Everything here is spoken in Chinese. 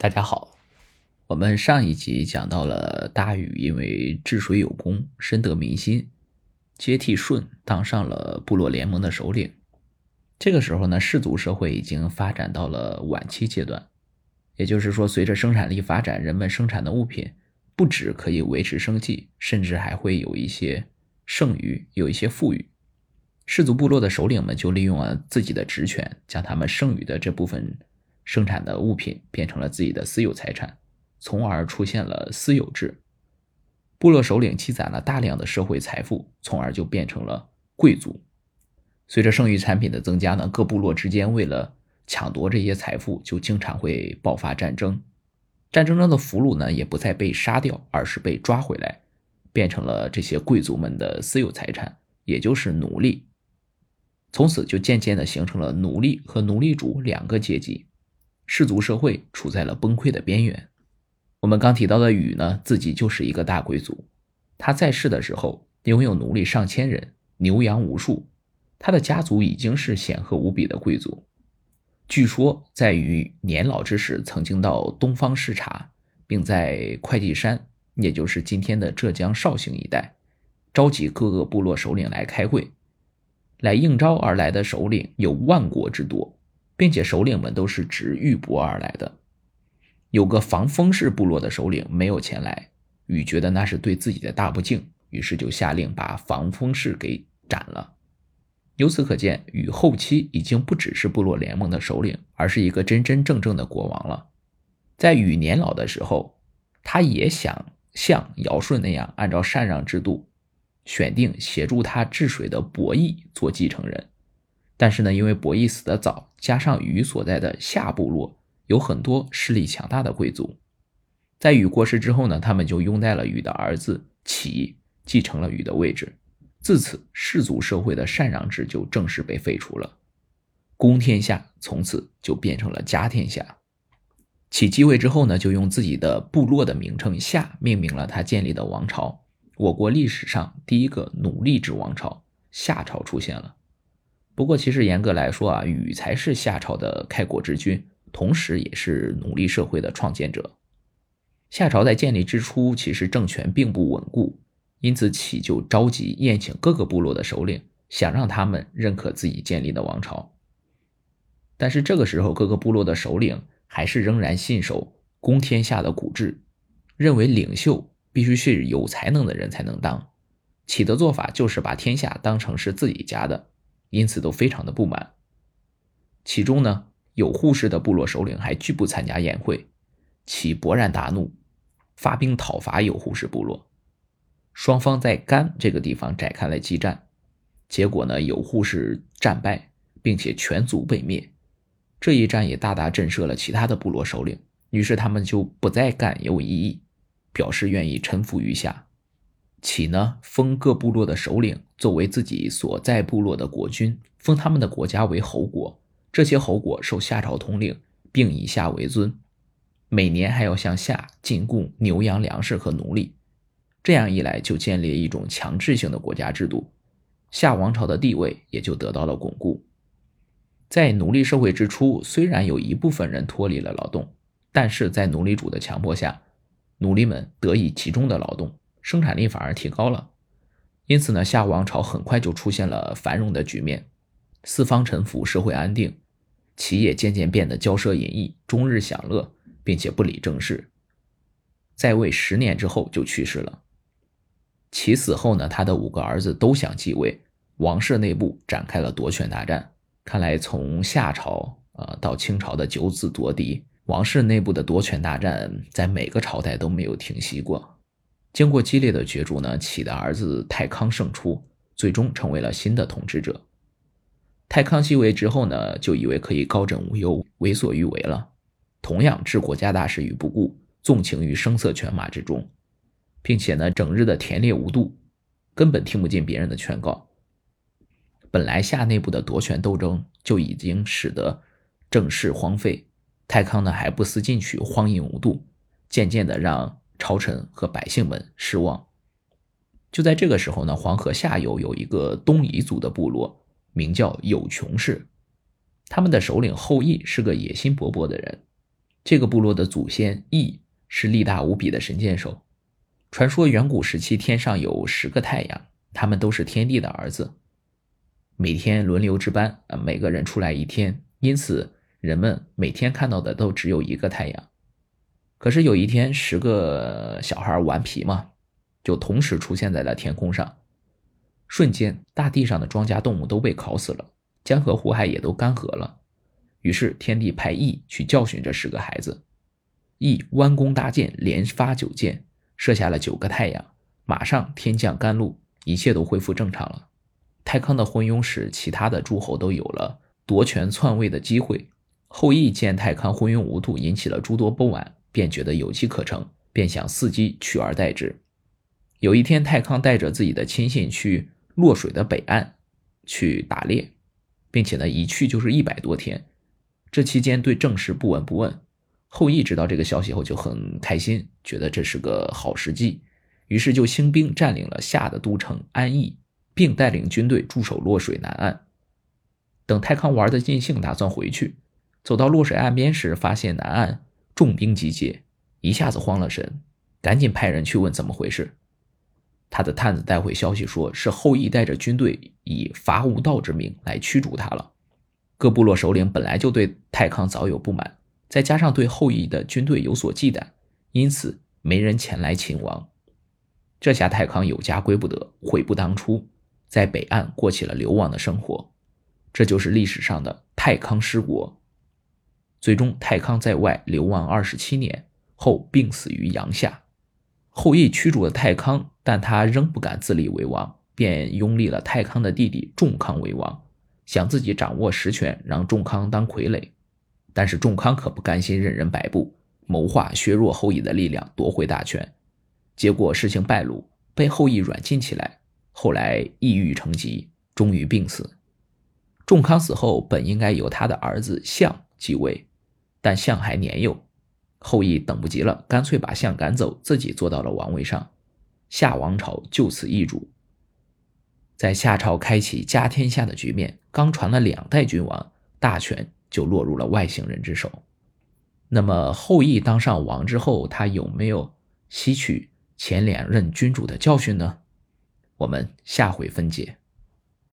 大家好，我们上一集讲到了大禹因为治水有功，深得民心，接替舜当上了部落联盟的首领。这个时候呢，氏族社会已经发展到了晚期阶段，也就是说，随着生产力发展，人们生产的物品不止可以维持生计，甚至还会有一些剩余，有一些富裕。氏族部落的首领们就利用了自己的职权，将他们剩余的这部分。生产的物品变成了自己的私有财产，从而出现了私有制。部落首领积攒了大量的社会财富，从而就变成了贵族。随着剩余产品的增加呢，各部落之间为了抢夺这些财富，就经常会爆发战争。战争中的俘虏呢，也不再被杀掉，而是被抓回来，变成了这些贵族们的私有财产，也就是奴隶。从此就渐渐的形成了奴隶和奴隶主两个阶级。氏族社会处在了崩溃的边缘。我们刚提到的禹呢，自己就是一个大贵族。他在世的时候拥有奴隶上千人，牛羊无数。他的家族已经是显赫无比的贵族。据说在禹年老之时，曾经到东方视察，并在会稽山，也就是今天的浙江绍兴一带，召集各个部落首领来开会。来应召而来的首领有万国之多。并且首领们都是值玉帛而来的，有个防风氏部落的首领没有前来，禹觉得那是对自己的大不敬，于是就下令把防风氏给斩了。由此可见，禹后期已经不只是部落联盟的首领，而是一个真真正正的国王了。在禹年老的时候，他也想像尧舜那样，按照禅让制度，选定协助他治水的伯益做继承人。但是呢，因为伯益死得早，加上禹所在的夏部落有很多势力强大的贵族，在禹过世之后呢，他们就拥戴了禹的儿子启继承了禹的位置。自此，氏族社会的禅让制就正式被废除了，公天下从此就变成了家天下。启继位之后呢，就用自己的部落的名称夏命名了他建立的王朝，我国历史上第一个奴隶制王朝夏朝出现了。不过，其实严格来说啊，禹才是夏朝的开国之君，同时也是奴隶社会的创建者。夏朝在建立之初，其实政权并不稳固，因此启就召集宴请各个部落的首领，想让他们认可自己建立的王朝。但是这个时候，各个部落的首领还是仍然信守公天下的古制，认为领袖必须是有才能的人才能当。启的做法就是把天下当成是自己家的。因此都非常的不满，其中呢有护士的部落首领还拒不参加宴会，其勃然大怒，发兵讨伐有护士部落，双方在甘这个地方展开了激战，结果呢有护士战败，并且全族被灭，这一战也大大震慑了其他的部落首领，于是他们就不再干有异议，表示愿意臣服于夏。启呢，封各部落的首领作为自己所在部落的国君，封他们的国家为侯国。这些侯国受夏朝统领，并以夏为尊，每年还要向夏进贡牛羊粮食和奴隶。这样一来，就建立了一种强制性的国家制度，夏王朝的地位也就得到了巩固。在奴隶社会之初，虽然有一部分人脱离了劳动，但是在奴隶主的强迫下，奴隶们得以集中的劳动。生产力反而提高了，因此呢，夏王朝很快就出现了繁荣的局面，四方臣服，社会安定，其也渐渐变得骄奢淫逸，终日享乐，并且不理政事。在位十年之后就去世了。其死后呢，他的五个儿子都想继位，王室内部展开了夺权大战。看来从夏朝啊到清朝的九子夺嫡，王室内部的夺权大战在每个朝代都没有停息过。经过激烈的角逐呢，启的儿子太康胜出，最终成为了新的统治者。太康继位之后呢，就以为可以高枕无忧、为所欲为了，同样置国家大事于不顾，纵情于声色犬马之中，并且呢，整日的田猎无度，根本听不进别人的劝告。本来夏内部的夺权斗争就已经使得政事荒废，太康呢还不思进取、荒淫无度，渐渐的让。朝臣和百姓们失望。就在这个时候呢，黄河下游有一个东夷族的部落，名叫有穷氏。他们的首领后羿是个野心勃勃的人，这个部落的祖先羿是力大无比的神箭手。传说远古时期天上有十个太阳，他们都是天帝的儿子，每天轮流值班，啊，每个人出来一天，因此人们每天看到的都只有一个太阳。可是有一天，十个小孩顽皮嘛，就同时出现在了天空上，瞬间大地上的庄稼动物都被烤死了，江河湖海也都干涸了。于是天帝派羿去教训这十个孩子，羿弯弓搭箭，连发九箭。射下了九个太阳，马上天降甘露，一切都恢复正常了。太康的昏庸使其他的诸侯都有了夺权篡位的机会。后羿见太康昏庸无度，引起了诸多不满，便觉得有机可乘，便想伺机取而代之。有一天，泰康带着自己的亲信去洛水的北岸去打猎，并且呢，一去就是一百多天。这期间对政事不闻不问。后羿知道这个消息后就很开心，觉得这是个好时机，于是就兴兵占领了夏的都城安邑，并带领军队驻守洛水南岸。等泰康玩的尽兴，打算回去，走到洛水岸边时，发现南岸重兵集结，一下子慌了神，赶紧派人去问怎么回事。他的探子带回消息，说是后羿带着军队以伐无道之名来驱逐他了。各部落首领本来就对太康早有不满。再加上对后羿的军队有所忌惮，因此没人前来擒王。这下太康有家归不得，悔不当初，在北岸过起了流亡的生活。这就是历史上的太康失国。最终，太康在外流亡二十七年后病死于阳夏。后羿驱逐了太康，但他仍不敢自立为王，便拥立了太康的弟弟仲康为王，想自己掌握实权，让仲康当傀儡。但是仲康可不甘心任人摆布，谋划削弱后羿的力量，夺回大权。结果事情败露，被后羿软禁起来。后来抑郁成疾，终于病死。仲康死后，本应该由他的儿子象继位，但象还年幼，后羿等不及了，干脆把象赶走，自己坐到了王位上。夏王朝就此易主。在夏朝开启家天下的局面，刚传了两代君王，大权。就落入了外星人之手。那么后羿当上王之后，他有没有吸取前两任君主的教训呢？我们下回分解。